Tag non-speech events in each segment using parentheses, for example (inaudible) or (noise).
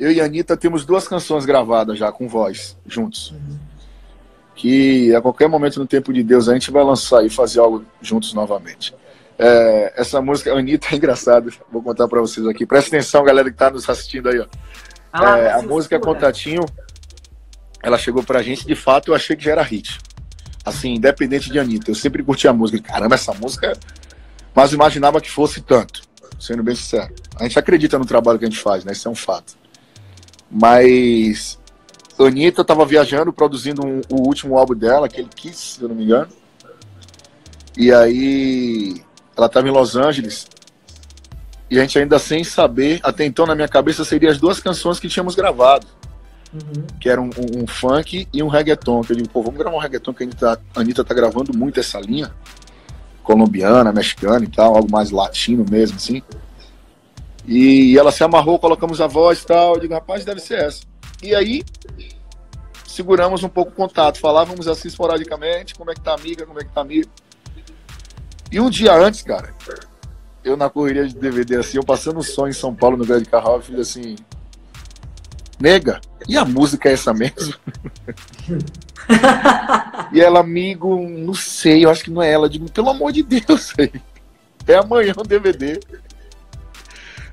eu e a Anitta temos duas canções gravadas já com voz, juntos. Uhum. Que a qualquer momento no tempo de Deus a gente vai lançar e fazer algo juntos novamente. É, essa música, a Anitta é engraçada, vou contar para vocês aqui. Presta atenção, galera que tá nos assistindo aí, ó. Ah, é, a música Contatinho, ela chegou pra gente, de fato, eu achei que já era hit. Assim, independente de Anitta. Eu sempre curti a música. Caramba, essa música. Mas imaginava que fosse tanto, sendo bem sincero. A gente acredita no trabalho que a gente faz, né? Isso é um fato. Mas Anitta estava viajando, produzindo um, o último álbum dela, aquele Kiss, se eu não me engano. E aí ela estava em Los Angeles. E a gente ainda sem saber, até então na minha cabeça seriam as duas canções que tínhamos gravado. Uhum. Que era um, um, um, funk e um reggaeton. Que eu digo, pô, vamos gravar um reggaeton que a Anitta, a Anitta tá gravando muito essa linha. Colombiana, mexicana e tal, algo mais latino mesmo, assim. E ela se amarrou, colocamos a voz e tal. Eu digo, rapaz, deve ser essa. E aí, seguramos um pouco o contato, falávamos assim esporadicamente, como é que tá amiga, como é que tá amigo. E um dia antes, cara, eu na correria de DVD, assim, eu passando um som em São Paulo, no Grande Carral, eu fiz assim, nega, e a música é essa mesmo? (laughs) e ela, amigo, não sei, eu acho que não é ela. Eu digo, pelo amor de Deus, (laughs) é amanhã o DVD.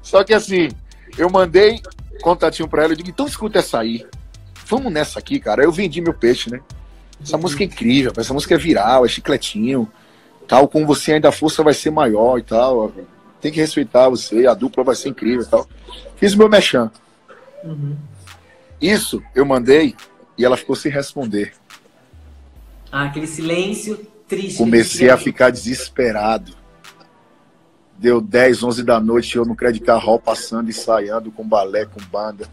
Só que assim, eu mandei contatinho pra ela, eu digo, então escuta essa aí. Vamos nessa aqui, cara. Eu vendi meu peixe, né? Essa música é incrível, essa música é viral, é chicletinho. Tal, com você ainda a força vai ser maior e tal. Tem que respeitar você, a dupla vai ser incrível e tal. Fiz o meu mechan. Uhum. Isso eu mandei e ela ficou sem responder. Ah, aquele silêncio triste. Comecei a ficar desesperado. Deu 10, 11 da noite, eu no Credit Carro passando, ensaiando com balé, com banda.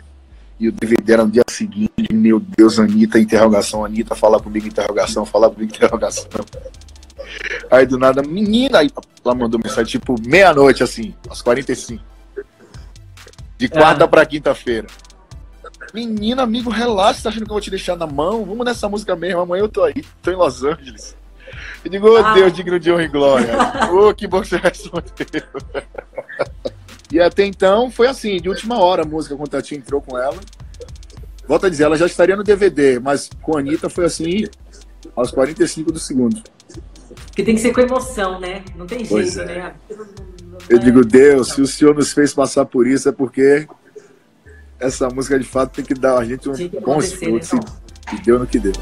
E o DVD era no dia seguinte, meu Deus, Anitta, interrogação, Anitta, fala comigo, interrogação, fala comigo, (laughs) interrogação. Aí do nada, menina, aí ela mandou mensagem tipo meia-noite, assim, às 45. De quarta ah. para quinta-feira. Menina, amigo, relaxa, tá achando que eu vou te deixar na mão? Vamos nessa música mesmo, amanhã eu tô aí, tô em Los Angeles. E digo, oh ah. Deus, digno de honra e glória. (laughs) oh, que bom que você respondeu. e até então foi assim, de última hora a música, quando a Tati entrou com ela. Volto a dizer, ela já estaria no DVD, mas com a Anitta foi assim, aos 45 do segundo. Porque tem que ser com emoção, né? Não tem pois jeito, é. né? Eu digo, Deus, se o Senhor nos fez passar por isso, é porque essa música de fato tem que dar a gente um bom frutos né? e deu no que deu.